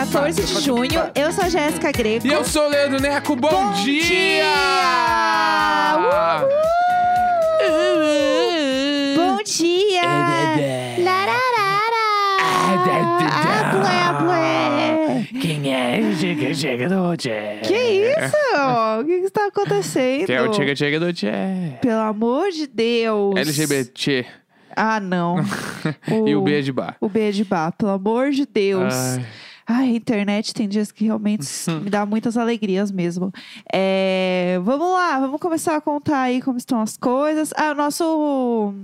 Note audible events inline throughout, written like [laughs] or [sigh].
e uma segunda-feira, 14 de junho. Eu sou a Jéssica Greco. E eu sou o Leandro Neco, bom, Bom dia! dia! Bom dia! Lararara! Quem é? Chega, chega do Tchê. Que isso? O que está acontecendo? Que é o Chega, chega do Tchê. Pelo amor de Deus. LGBT. Ah, não. [laughs] E o B é de bar. O B é de bar, pelo amor de Deus. Ai. Ai, a internet tem dias que realmente [laughs] me dá muitas alegrias mesmo. É, vamos lá, vamos começar a contar aí como estão as coisas. Ah, o nosso,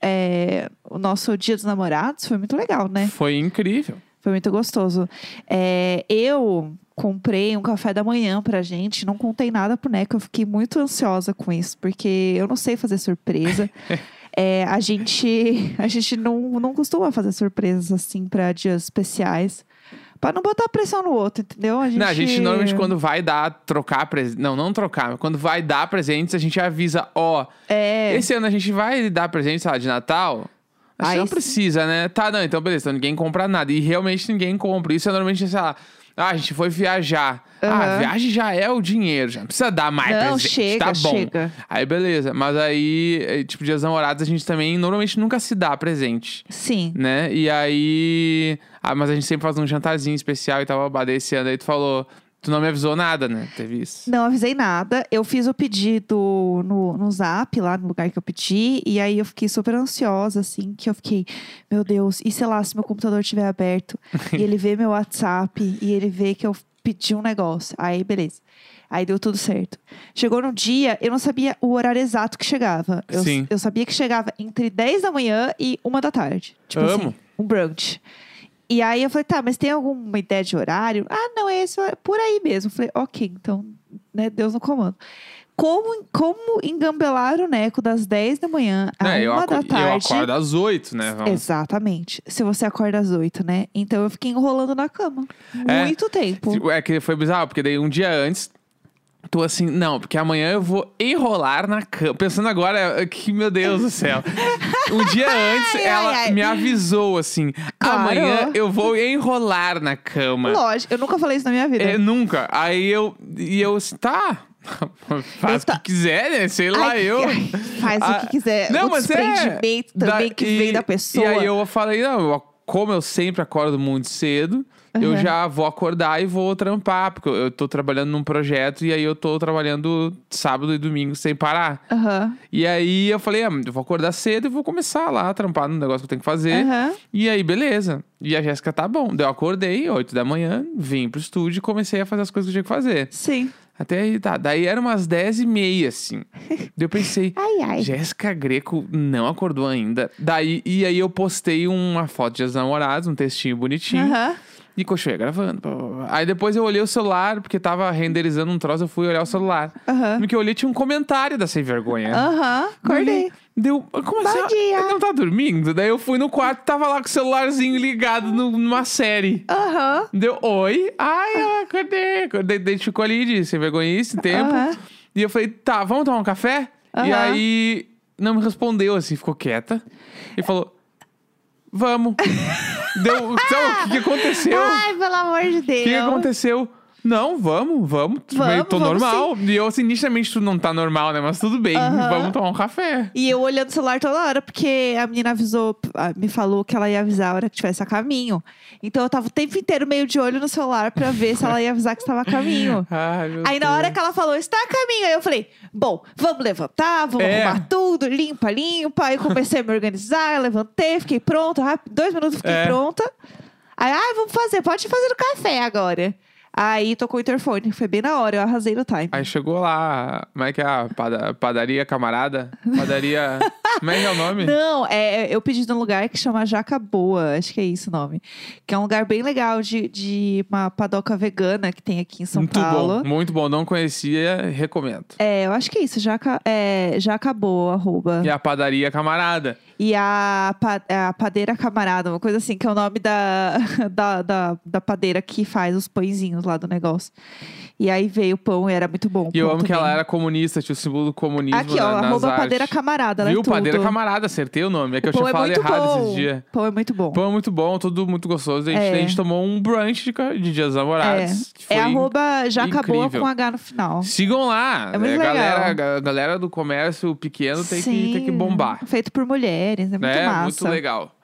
é, o nosso Dia dos Namorados foi muito legal, né? Foi incrível. Foi muito gostoso. É, eu comprei um café da manhã pra gente, não contei nada pro Neco, eu fiquei muito ansiosa com isso, porque eu não sei fazer surpresa. [laughs] É, a gente, a gente não, não costuma fazer surpresas assim pra dias especiais. Pra não botar pressão no outro, entendeu? A gente, Não, a gente normalmente quando vai dar, trocar presentes. Não, não trocar, mas quando vai dar presentes, a gente avisa, ó. É, Esse ano a gente vai dar presente, sei lá, de Natal. A gente Aí não precisa, né? Tá, não, então beleza, então ninguém compra nada. E realmente ninguém compra. Isso é normalmente, sei lá, ah, a gente foi viajar. Ah, a viagem já é o dinheiro, já não precisa dar mais Não, presente. chega, tá bom. chega. Aí beleza, mas aí, eh, tipo, dias namorados, a gente também normalmente nunca se dá presente. sim. Né? E aí. Ah, mas a gente sempre faz um jantarzinho especial e tal. Esse ano aí tu falou. Tu não me avisou nada, né? Teve isso. Não avisei nada. Eu fiz o pedido no, no zap, lá no lugar que eu pedi. E aí eu fiquei super ansiosa, assim, que eu fiquei, meu Deus, e sei lá, se meu computador estiver aberto e ele vê meu WhatsApp e ele vê que eu pedi um negócio. Aí, beleza. Aí deu tudo certo. Chegou no dia, eu não sabia o horário exato que chegava. Eu, Sim. eu sabia que chegava entre 10 da manhã e 1 da tarde. Tipo Amo. assim, um brunch. E aí eu falei, tá, mas tem alguma ideia de horário? Ah, não, é esse horário. por aí mesmo. Eu falei, ok, então, né, Deus no comando. Como, como engambelar o Neco das 10 da manhã eu, 1 aco- da eu tarde? acordo às oito, né? Vamos. Exatamente. Se você acorda às 8, né? Então eu fiquei enrolando na cama. É. Muito tempo. É que foi bizarro, porque daí um dia antes, tô assim, não, porque amanhã eu vou enrolar na cama. Pensando agora, é que, meu Deus do céu. Um dia [laughs] antes, Ai, ela ai, ai. me avisou assim: Claro. amanhã eu vou enrolar na cama. Lógico, eu nunca falei isso na minha vida. É, nunca. Aí eu. E eu assim, tá. [laughs] Faz tá- o que quiser, né? Sei lá, Ai, eu. ai, faz Ah, o que quiser. não, o mas é. desprendimento também Da- que e- vem da pessoa. E aí eu falei, não, como eu sempre acordo muito cedo, eu Aham. já vou acordar e vou trampar, porque eu- eu tô trabalhando num projeto e aí eu tô trabalhando sábado e domingo sem parar. Aham, E aí eu falei, ah, eu vou acordar cedo e vou começar lá a trampar no negócio que eu tenho que fazer. aham. E aí, beleza. E a Jéssica tá bom. Daí eu acordei, 8 da manhã, vim pro estúdio e comecei a fazer as coisas que eu tinha que fazer. Sim. Até aí, tá. Daí era umas 10 e meia, assim. Daí eu pensei, [laughs] Ai, ai. Jéssica Greco não acordou ainda. Daí, e aí eu postei uma foto de as namorados, um textinho bonitinho. Aham. E continuei gravando. blá, blá, blá. Aí depois eu olhei o celular, porque tava renderizando um troço, eu fui olhar o celular. Aham. No que eu olhei, tinha um comentário da Sem Vergonha. Aham, acordei. Deu. Como Bom assim? dia. Não tá dormindo? Daí eu fui no quarto tava lá com o celularzinho ligado no- numa série. Aham. Deu, oi? Ai, eu acordei. acordei. Daí ficou ali de sem vergonha esse tempo. E eu falei, tá, vamos tomar um café? E aí não me respondeu, assim, ficou quieta. E falou, vamos. [laughs] Deu, então, o que, que aconteceu? Ai, pelo amor de O Deus. que, que aconteceu? Não, vamos, vamos. Vamos, tô vamos normal. E eu, assim, nitidamente tu não tá normal, né? Mas tudo bem, Aham. vamos tomar um café. E eu olhando o celular toda hora, porque a menina avisou, me falou que ela ia avisar a hora que estivesse a caminho. Então eu tava o tempo inteiro meio de olho no celular pra ver se ela ia avisar que estava a caminho. [laughs] Ai, meu Aí na hora que ela falou, está a caminho, aí eu falei, bom, vamos levantar, vamos É. arrumar tudo, limpa, limpa. Aí comecei a me organizar, levantei, fiquei pronta, rápido, dois minutos fiquei É. pronta. Aí, ah, vamos fazer, pode fazer o café agora. Aí tocou o interfone, foi bem na hora, eu arrasei no time. Aí chegou lá, como é que é pada- padaria camarada? Padaria. [laughs] como é que é o nome? Não, é, eu pedi num lugar que chama Jaca Boa, acho que é isso o nome. Que é um lugar bem legal de, de uma padoca vegana que tem aqui em São muito Paulo. bom, muito bom. Não conhecia, recomendo. É, eu acho que é isso, Jaca, é, Jaca Boa, arroba. E a padaria camarada. E a, pa- a padeira camarada, uma coisa assim, que é o nome da, [laughs] da, da, da padeira que faz os pãezinhos lá do negócio. E aí veio o pão e era muito bom. E eu amo que ela era comunista, tinha o símbolo do comunismo Aqui, na, ó, nas arroba padeira camarada, ela é Viu, tudo. Madeira tudo. Camarada, acertei o nome. É que eu tinha é falado errado bom. esses dias. Pão é muito bom. Pão é muito bom, tudo muito gostoso. A gente, É. a gente tomou um brunch de, de Dias dos Namorados. que É, é arroba já acabou incrível. com H no final. Sigam lá. É muito a galera, legal. a galera do comércio pequeno tem, que, Sim, tem que bombar. Feito por mulheres, é muito né? massa. Muito legal.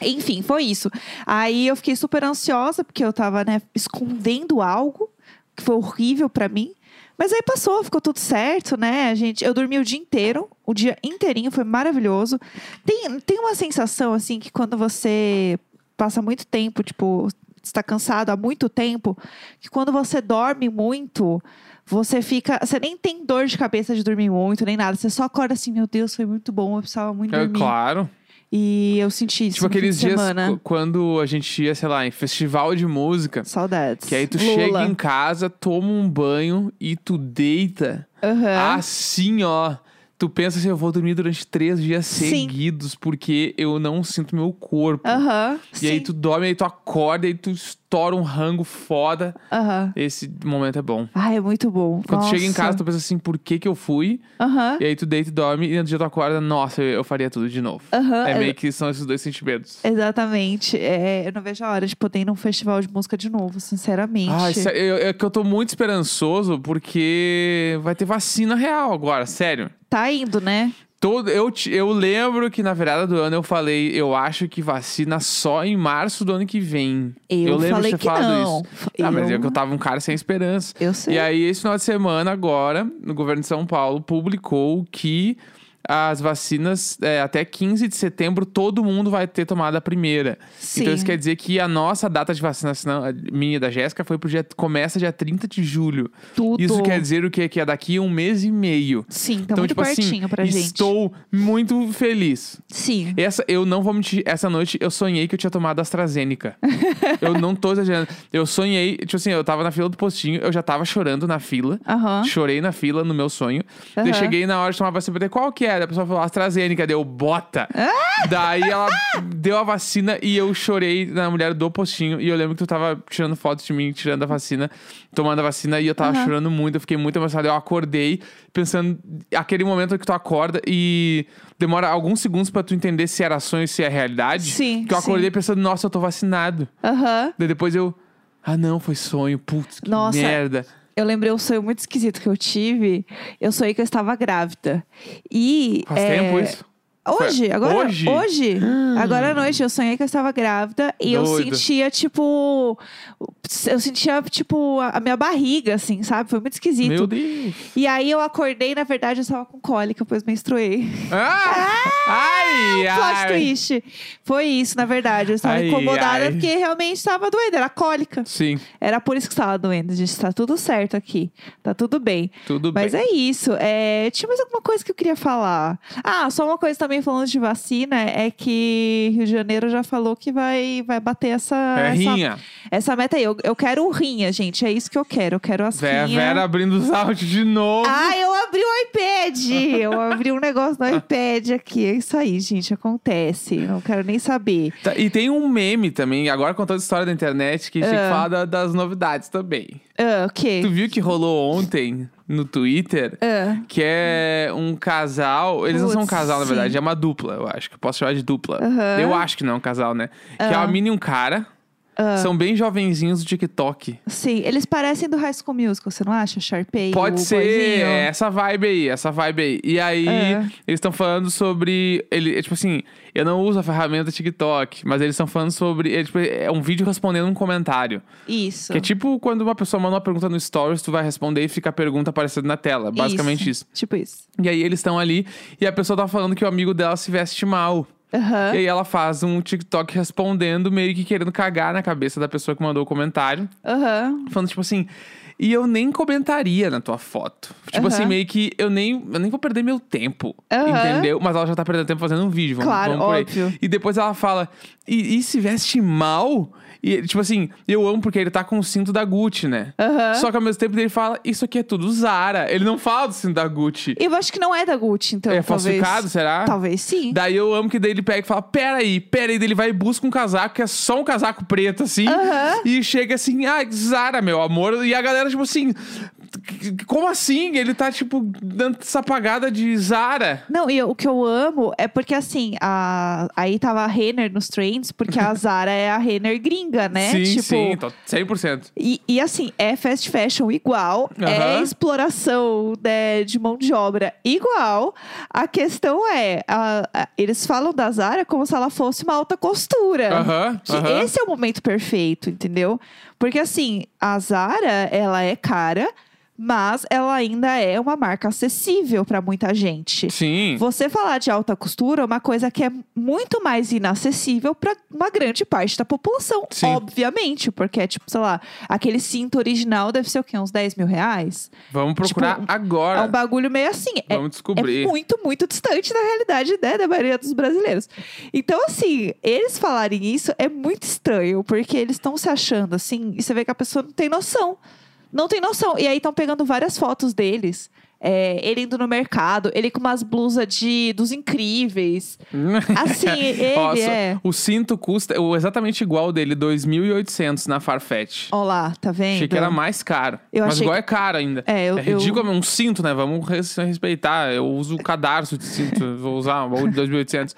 Enfim, foi isso. Aí eu fiquei super ansiosa, porque eu tava, né, escondendo algo, que foi horrível pra mim. Mas aí passou, ficou tudo certo, né? A gente, eu dormi o dia inteiro, o dia inteirinho, foi maravilhoso. Tem, tem uma sensação, assim, que quando você passa muito tempo, tipo, está cansado há muito tempo, que quando você dorme muito, você fica. Você nem tem dor de cabeça de dormir muito, nem nada. Você só acorda assim, meu Deus, foi muito bom, eu precisava muito É, dormir. claro. E eu senti isso. Tipo aqueles dias semana. qu- quando a gente ia, sei lá, em festival de música. Saudades. Que aí tu Lula. chega em casa, toma um banho e tu deita. Aham. Assim, ó. Tu pensa assim, eu vou dormir durante três dias Sim. seguidos, porque eu não sinto meu corpo. Aham. E aí sim. tu dorme, aí tu acorda, aí tu estoura um rango foda. Aham. Esse momento é bom. Ai, é muito bom. Quando tu chega em Nossa. casa, tu pensa assim, por que que eu fui? Aham. E aí tu deita e dorme, e no dia tu acorda, nossa, eu, eu faria tudo de novo. É é- meio que são esses dois sentimentos. Exatamente. É, eu não vejo a hora de poder ir num festival de música de novo, sinceramente. Sé- eu- é que eu tô muito esperançoso, porque vai ter vacina real agora, sério. Tá indo, né? Todo, eu, eu lembro que na virada do ano eu falei, eu acho que vacina só em março do ano que vem. Eu, lembro falei de ter que falado não. isso. Ah, mas é eu, que eu tava um cara sem esperança. eu sei. E aí, esse final de semana, agora, no governo de São Paulo, publicou que as vacinas, é, até 15 de setembro, todo mundo vai ter tomado a primeira. Sim. Então, isso quer dizer que a nossa data de vacinação, a minha e da Jéssica, foi pro dia, começa dia 30 de julho. Tudo. Isso quer dizer o quê? Que é daqui a um mês e meio. Sim, tá então, muito tipo pertinho assim, pra gente. estou muito feliz. Sim. Essa, eu não vou mentir, essa noite eu sonhei que eu tinha tomado AstraZeneca. [laughs] eu não tô exagerando. Eu sonhei, tipo assim, eu tava na fila do postinho, eu já tava chorando na fila. Aham. Chorei na fila no meu sonho. Daí Aham. cheguei na hora de tomar vacina, qual que era. A pessoa falou AstraZeneca, deu bota. Ah! Daí ela [laughs] deu a vacina e eu chorei na mulher do postinho. E eu lembro que tu tava tirando fotos de mim, tirando a vacina, tomando a vacina. E eu tava Aham. chorando muito, eu fiquei muito emocionado. Eu acordei pensando, aquele momento que tu acorda e demora alguns segundos pra tu entender se era sonho se é realidade. Sim, Que eu sim. acordei pensando, nossa, eu tô vacinado. Aham. Daí depois eu. Ah, não, foi sonho. Putz, que Nossa, merda. Eu lembrei um sonho muito esquisito que eu tive. Eu sonhei que eu estava grávida. E. Faz é, tempo isso? Hoje, agora. hoje? Hoje. Agora à noite eu sonhei que eu estava grávida e eu Doido. sentia, tipo. Eu sentia, tipo, a minha barriga, assim, sabe? Foi muito esquisito. Meu Deus. E aí eu acordei, na verdade, eu estava com cólica, pois menstruei. Ah! [laughs] ai, Plot ai. twist. Foi isso, na verdade. Eu estava Ai, incomodada ai. porque realmente estava doendo, era cólica. Sim, Era por isso que estava doendo, gente. Tá tudo certo aqui. Tá tudo bem. tudo Mas bem. é isso. É, tinha mais alguma coisa que eu queria falar. Ah, só uma coisa também falando de vacina é que Rio de Janeiro já falou que vai, vai bater essa, É essa, rinha. essa meta aí. Eu, eu quero o rinha, gente. É isso que eu quero. Eu quero as Vera. Vera abrindo os áudios de novo. Ah, eu abri o iPad! Eu abri um negócio no iPad aqui. É isso aí, gente. Acontece. Não quero nem saber. Tá, E tem um meme também, agora contando a história da internet, que a gente Ah. falar da- das novidades também. Ah, o quê? Tu viu que rolou ontem no Twitter? Ah, Que é um casal. Eles não são um casal, na sim. verdade, é uma dupla, eu acho. Que eu posso chamar de dupla. Eu acho que não é um casal, né? Que é Ah. uma mina e um cara. São bem jovenzinhos do TikTok. sim, eles parecem do High School Musical, você não acha? Sharpay, Pode o ser é, essa vibe aí, essa vibe aí. E aí, É. eles estão falando sobre. Ele, é, tipo assim, eu não uso a ferramenta TikTok, mas eles estão falando sobre. É, tipo, é um vídeo respondendo um comentário. Isso. Que é tipo quando uma pessoa manda uma pergunta no Stories, tu vai responder e fica a pergunta aparecendo na tela. Basicamente isso. Tipo isso. E aí eles estão ali e a pessoa tá falando que o amigo dela se veste mal. Aham. E aí ela faz um TikTok respondendo, meio que querendo cagar na cabeça da pessoa que mandou o comentário. Aham. Falando, tipo assim, e eu nem comentaria na tua foto. Tipo Aham. assim, meio que eu nem, eu nem vou perder meu tempo. Aham. Entendeu? Mas ela já tá perdendo tempo fazendo um vídeo. Vamos, Claro, vamos óbvio. E depois ela fala, e, e se veste mal? E, tipo assim, eu amo porque ele tá com o cinto da Gucci, né? Aham. Só que ao mesmo tempo ele fala, isso aqui é tudo Zara. Ele não fala do cinto da Gucci. Eu acho que não é da Gucci, então. é talvez. falsificado, será? Talvez sim. Daí eu amo que daí ele pega e fala: Peraí, peraí. Daí ele vai e busca um casaco, que é só um casaco preto, assim. Aham. E chega assim: Ah, Zara, meu amor. E a galera, tipo assim. Como assim? Ele tá, tipo, dando essa pagada de Zara. Não, e o que eu amo é porque assim, a... aí tava a Renner nos trends, porque a Zara é a Renner gringa, né? sim, tipo, sim, tô 100%. E, e assim, é fast fashion igual, é Aham. exploração né, de mão de obra igual. A questão é, a- a- eles falam da Zara como se ela fosse uma alta costura. Que aham. esse é o momento perfeito, entendeu? Porque assim, a Zara, ela é cara, mas ela ainda é uma marca acessível para muita gente. Sim. Você falar de alta costura é uma coisa que é muito mais inacessível para uma grande parte da população, Sim. obviamente, porque é tipo, sei lá, aquele cinto original deve ser o quê? Uns 10 mil reais? Vamos procurar Tipo, agora. É um bagulho meio assim. É, Vamos descobrir. é muito, muito distante da realidade né, da maioria dos brasileiros. Então, assim, eles falarem isso é muito estranho, porque eles estão se achando assim, e você vê que a pessoa não tem noção. Não tem noção. E aí estão pegando várias fotos deles. É, ele indo no mercado, ele com umas blusas de dos incríveis. [laughs] Assim, ele Nossa, é. O cinto custa exatamente igual dele, 2.800 na Farfetch. Ó lá, tá vendo? Achei que era mais caro. Eu mas achei igual é caro ainda. É, eu- é ridículo, um cinto, né? Vamos res- respeitar. Eu uso o cadarço de cinto, [laughs] vou usar um de 2.800.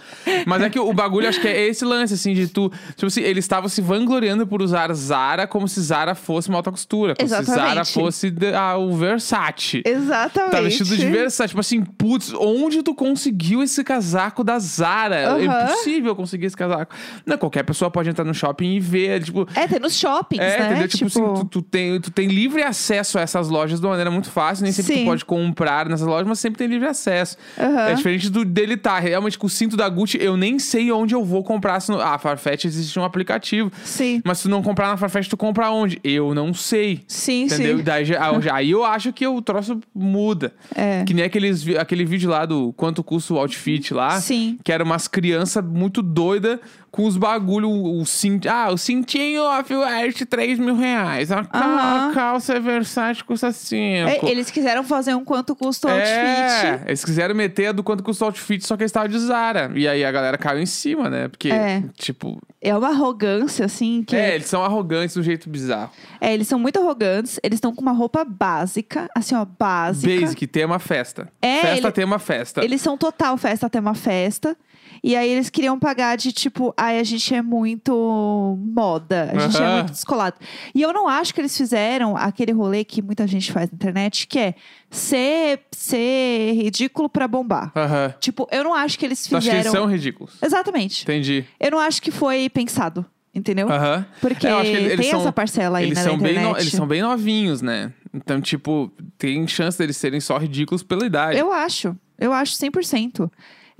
Mas é que o bagulho, acho que é esse lance, assim, de tu... Tipo assim, eles estavam se vangloriando por usar Zara como se Zara fosse uma alta costura. Como se Exatamente. Zara fosse ah, o Versace. Exatamente. Tá vestido de Versace. Tipo assim, putz, onde tu conseguiu esse casaco da Zara? É Aham. impossível conseguir esse casaco. Não, qualquer pessoa pode entrar no shopping e ver, tipo... É, tem nos shoppings, É, né? entendeu? Tipo, assim, tu, tu tem, tu tem livre acesso a essas lojas de uma maneira muito fácil. Nem sempre Sim. tu pode comprar nessas lojas, mas sempre tem livre acesso. Aham. É diferente do dele tá. Realmente, com o cinto da Gucci, eu nem sei onde eu vou comprar. Se no... Ah, Farfetch existe um aplicativo. Sim. Mas se tu não comprar na Farfetch, tu compra onde? Eu não sei. Sim, Entendeu? sim. Daí, ah, aí eu acho que o troço muda. É. Que nem aqueles, aquele vídeo lá do quanto custa o outfit lá. Sim. Que era umas crianças muito doidas com os bagulho, o, cint... ah, o cintinho off-white, 3 mil reais. A, cal- Aham. a calça é Versace, custa 5. É, eles quiseram fazer um quanto custa o É, outfit. eles quiseram meter a do quanto custa o outfit, só que eles estavam de Zara. E aí a galera caiu em cima, né? Porque, É. tipo... É uma arrogância, assim, que. É, eles são arrogantes de um jeito bizarro. É, eles são muito arrogantes, eles estão com uma roupa básica, assim, ó, básica. Basic, tema festa. É, festa, ele- tema festa. Eles são total festa até uma festa. E aí eles queriam pagar de tipo, ai, a gente é muito moda, a gente é muito descolado. E eu não acho que eles fizeram aquele rolê que muita gente faz na internet, que é ser, ser ridículo pra bombar. Tipo, eu não acho que eles Tu acha que fizeram. eles são ridículos. Exatamente. Entendi. Eu não acho que foi pensado, entendeu? Aham. Porque É, eu acho que eles tem são- essa parcela aí, eles né, são bem no-. Eles são bem novinhos, né? Então, tipo, tem chance deles serem só ridículos pela idade. Eu acho. Eu acho 100%.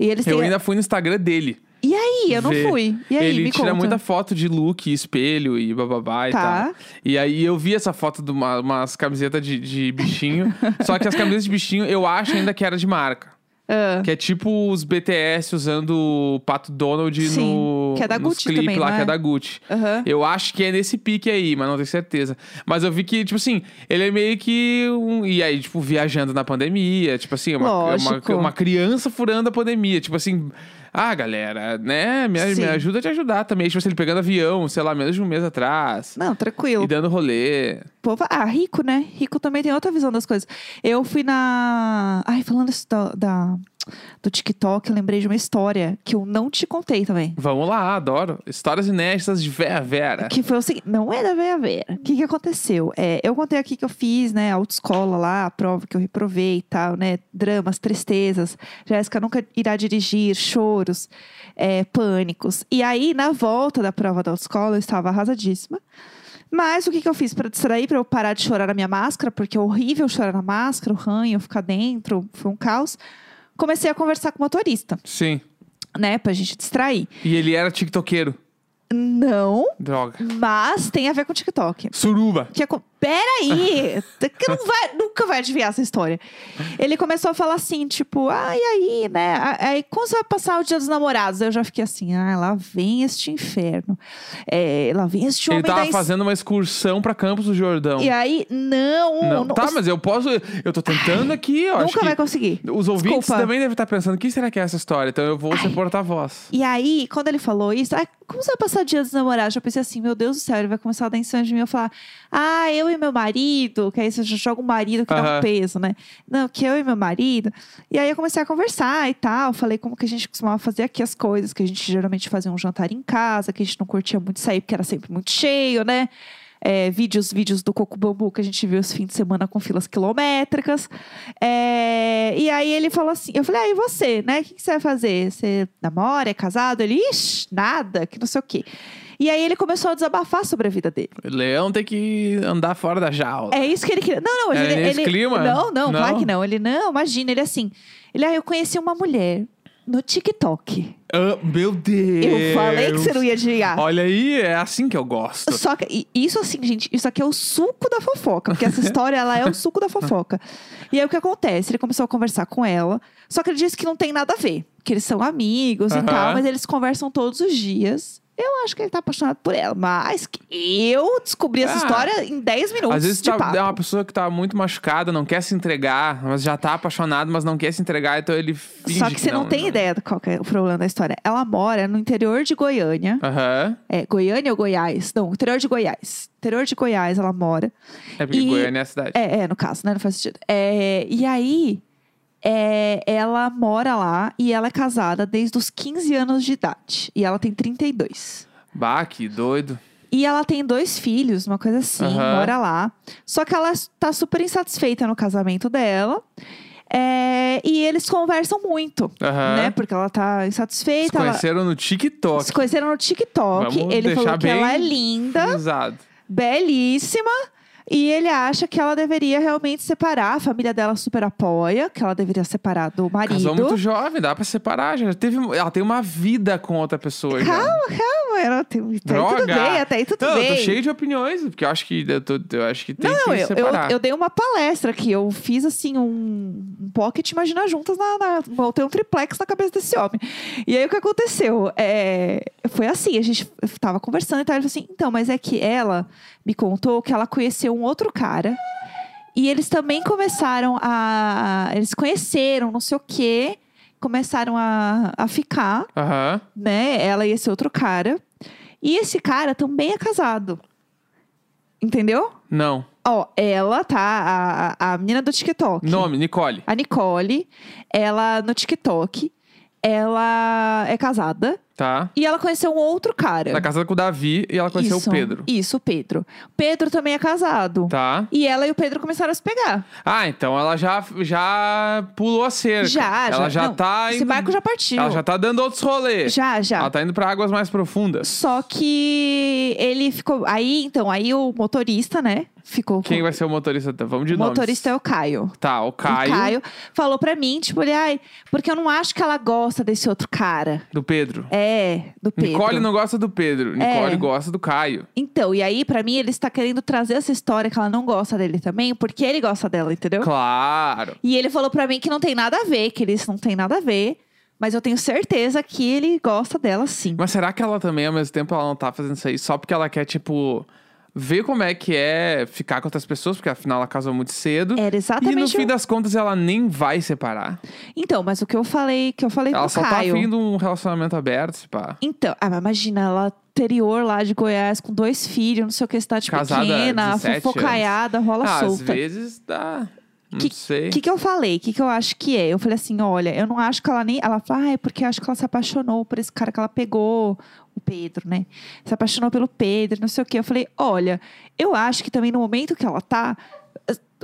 E eles Eu têm... ainda fui no Instagram dele. E aí? Eu não ver. fui. E aí, Ele me tira conta. muita foto de look, espelho e bababá e Tá. tal. E aí eu vi essa foto de uma, umas camisetas de, de bichinho. [laughs] só que as camisetas de bichinho eu acho ainda que era de marca. Ah, Que é tipo os BTS usando o Pato Donald Sim, no. Que é da nos Gucci clipe também, lá, não que é? é da Gucci. aham. Eu acho que é nesse pique aí, mas não tenho certeza. Mas eu vi que, tipo assim, ele é meio que um. E aí, tipo, viajando na pandemia, tipo assim, uma, uma, Lógico. uma criança furando a pandemia. Tipo assim, ah, galera, né? Me, me ajuda a te ajudar também. Tipo assim, ele pegando avião, sei lá, menos de um mês atrás. Não, tranquilo. E dando rolê. Povo, ah, rico, né? Rico também tem outra visão das coisas. Eu fui na. Ai, falando isso da, da- do TikTok, eu lembrei de uma história que eu não te contei também. Vamos lá, adoro. Histórias inéditas de Vera Vera. Que foi o seguinte, não é da Veia Vera. O que, que aconteceu? É, eu contei aqui que eu fiz, né, autoescola lá, a prova que eu reprovei e tal, né? Dramas, tristezas. Jéssica nunca irá dirigir, choros, é, pânicos. E aí, na volta da prova da autoescola, eu estava arrasadíssima. Mas o que, que eu fiz para distrair, para eu parar de chorar na minha máscara, porque é horrível chorar na máscara, o ranho, ficar dentro, foi um caos. Comecei a conversar com o motorista, Sim. né, pra gente distrair. E ele era tiktokeiro. Não, Droga. mas tem a ver com o TikTok. Suruba. Que acon- Peraí! [laughs] que não vai, nunca vai adivinhar essa história. Ele começou a falar assim, tipo, ah, e aí, né? Aí, como você vai passar o dia dos namorados? Eu já fiquei assim, ah, lá vem este inferno. É, lá vem este Ele homem da tava ins- fazendo uma excursão pra Campos do Jordão. E aí, não. Não, não- tá, mas eu posso. Eu tô tentando aqui, ó. nunca vai conseguir. Os ouvintes Desculpa. também devem estar pensando: o que será que é essa história? Então eu vou ser porta-voz. E aí, quando ele falou isso, ah, como você vai passar o dia dos dos namorados, eu pensei assim, meu Deus do céu, ele vai começar a dar em cima de mim. Eu falar, ah, eu e meu marido, que aí você já joga o marido que dá Aham. um peso, né? Não, que eu e meu marido. E aí eu comecei a conversar e tal. Falei como que a gente costumava fazer aqui as coisas, que a gente geralmente fazia um jantar em casa, que a gente não curtia muito sair, porque era sempre muito cheio, né? É, vídeos, vídeos do Coco Bambu que a gente viu os fins de semana com filas quilométricas. É, e aí ele falou assim: eu falei, ah, e você, né? O que, que você vai fazer? Você namora, é casado? Ele, ixi, nada, que não sei o quê. E aí ele começou a desabafar sobre a vida dele. Leão tem que andar fora da jaula. É isso que ele queria. Não, não, É ele, nesse ele- clima? Não, não, Não? claro que não. Ele não, imagina, ele assim. Ele, ah, eu conheci uma mulher no TikTok. Ah, meu Deus! Eu falei que você não ia adivinhar. Olha aí, é assim que eu gosto. Só que e isso assim, gente, isso aqui é o suco da fofoca, porque essa [laughs] história ela é o suco da fofoca. E aí o que acontece? Ele começou a conversar com ela, só que ele disse que não tem nada a ver, que eles são amigos e Aham. tal, mas eles conversam todos os dias. Eu acho que ele tá apaixonado por ela, mas que eu descobri essa Ah, história em 10 minutos Às vezes de tá- é uma pessoa que tá muito machucada, não quer se entregar, mas já tá apaixonado, mas não quer se entregar, então ele finge Só que, você não, tem ideia do qual que é o problema da história. Ela mora no interior de Goiânia. Aham. É, Goiânia ou Goiás? Não, interior de Goiás. Interior de Goiás ela mora. É porque E- Goiânia é a cidade. É, é, no caso, né? Não faz sentido. É, e aí, é, ela mora lá e ela é casada desde os 15 anos de idade. E ela tem 32. Bah, que doido. E ela tem dois filhos, uma coisa assim, Aham. mora lá. Só que ela tá super insatisfeita no casamento dela. É, e eles conversam muito, Aham. né? Porque ela tá Se insatisfeita. ela- conheceram no TikTok. se conheceram no TikTok. Vamos ele falou que ela é linda, Frisado. belíssima. E ele acha que ela deveria realmente separar. A família dela super apoia, que ela deveria separar do marido. Casou muito jovem, dá pra separar. Já teve, ela tem uma vida com outra pessoa. já. Calma, Droga! tudo bem, até aí tudo não, bem. eu tô cheio de opiniões, porque eu acho que, eu, tô- eu acho que tem Não, que eu, eu, separar. eu dei uma palestra aqui. Eu fiz assim um, um pocket Imagina Juntas na, na. Botei um triplex na cabeça desse homem. E aí o que aconteceu? É, foi assim: a gente tava conversando e tal. Ele falou assim: então, mas é que ela me contou que ela conheceu um outro cara. E eles também começaram a. Eles conheceram, não sei o quê. Começaram a, a ficar, Aham. né? Ela e esse outro cara. E esse cara também é casado. Entendeu? Não. Ó, ela tá, a, a, menina do TikTok. Nome, Nicole. A Nicole, ela no TikTok, ela é casada Tá? e ela conheceu um outro cara. Ela é casada com o Davi e ela conheceu Isso, o Pedro. Isso, o Pedro. Pedro também é casado. Tá? E ela e o Pedro começaram a se pegar. Ah, então ela já, já pulou a cerca. Já, Ela já não, tá Esse indo... barco já partiu. Ela já tá dando outros rolês. Já, já. Ela tá indo pra águas mais profundas. Só que ele ficou. Aí, então, aí o motorista, né? Ficou. Quem com... vai ser o motorista? Vamos de O nomes. motorista é o Caio. Tá, o Caio, O Caio falou pra mim, tipo, ele, ai, porque eu não acho que ela gosta desse outro cara. do Pedro. É, do Pedro. Nicole não gosta do Pedro. Nicole É. gosta do Caio. Então, e aí, pra mim, ele está querendo trazer essa história que ela não gosta dele também, porque ele gosta dela, entendeu? Claro. E ele falou pra mim que não tem nada a ver, que eles não tem nada a ver. Mas eu tenho certeza que ele gosta dela sim. Mas será que ela também, ao mesmo tempo, ela não tá fazendo isso aí só porque ela quer, tipo, ver como é que é ficar com outras pessoas, porque afinal ela casou muito cedo. Era E no exatamente. fim o- das contas ela nem vai separar. Então, mas o que eu falei, que eu falei Ela pro só Caio. tá afim de um relacionamento aberto, se pá. Então, ah, mas imagina, ela interior lá de Goiás com dois filhos, não sei o que, cidade Casada há pequena, 17 fofocaiada, rola Ah, às solta. vezes dá. Não sei. O que, que eu falei? O que, que eu acho que é? Eu falei assim: olha, eu não acho que ela nem. Ela fala, ah, é porque eu acho que ela se apaixonou por esse cara que ela pegou, Pedro, né? Se apaixonou pelo Pedro, não sei o quê. Eu falei: olha, eu acho que também no momento que ela tá.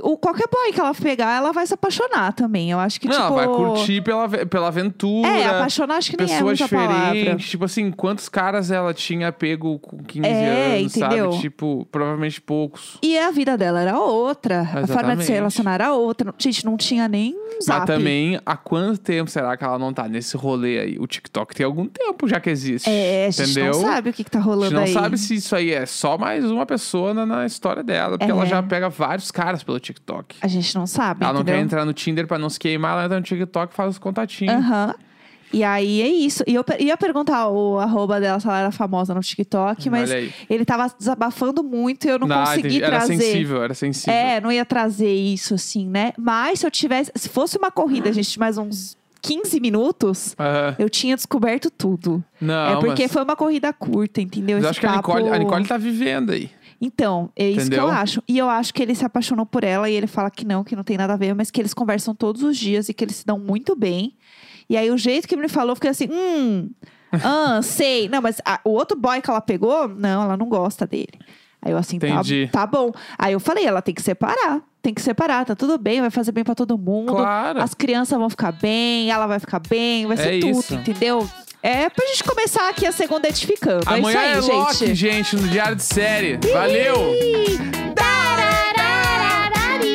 O, qualquer boy que ela pegar, ela vai se apaixonar também. Eu acho que, não, tipo. ela vai curtir pela, pela aventura. É, apaixonar acho que nem é muita palavra. Tipo assim, quantos caras ela tinha pego com 15 É, anos, entendeu? sabe? Tipo, provavelmente poucos. E a vida dela era outra. A forma de Exatamente. se relacionar era outra. Gente, não tinha nem zap. Mas também, há quanto tempo será que ela não tá nesse rolê aí? O TikTok tem algum tempo já que existe. É, a gente entendeu? não sabe o que, que tá A rolando gente não aí. sabe se isso aí é só mais uma pessoa na, na história dela. Porque ela É. já pega vários caras pelo TikTok. A gente não sabe. Ela não entendeu? quer entrar no Tinder pra não se queimar, ela entra no TikTok e faz os contatinhos. Aham. E aí é isso. E eu ia perguntar o arroba dela se ela era famosa no TikTok, mas ele tava desabafando muito e eu não Ah, consegui. Era trazer. sensível, era sensível. É, não ia trazer isso assim, né? Mas se eu tivesse. Se fosse uma corrida, gente, mais uns 15 minutos, eu tinha descoberto tudo. Não, é porque mas, foi uma corrida curta, entendeu? mas eu Esse acho que a papo- Nicole, a Nicole tá vivendo aí. Então, é isso que eu acho. E eu acho que ele se apaixonou por ela e ele fala que não, que não tem nada a ver, mas que eles conversam todos os dias e que eles se dão muito bem. E aí, o jeito que ele me falou, fiquei assim, hum, ah, [laughs] sei. Não, mas a- o outro boy que ela pegou, não, ela não gosta dele. Aí eu assim, tá, tá bom. Aí eu falei, ela tem que separar. Tem que separar, tá tudo bem, vai fazer bem pra todo mundo. Claro. As crianças vão ficar bem, ela vai ficar bem, vai ser É tudo, isso. entendeu? É pra gente começar aqui a segunda edificando. Amanhã é é isso aí, Loki, gente. gente, no Diário de Série. Valeu! Ih!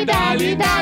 Dali, dali.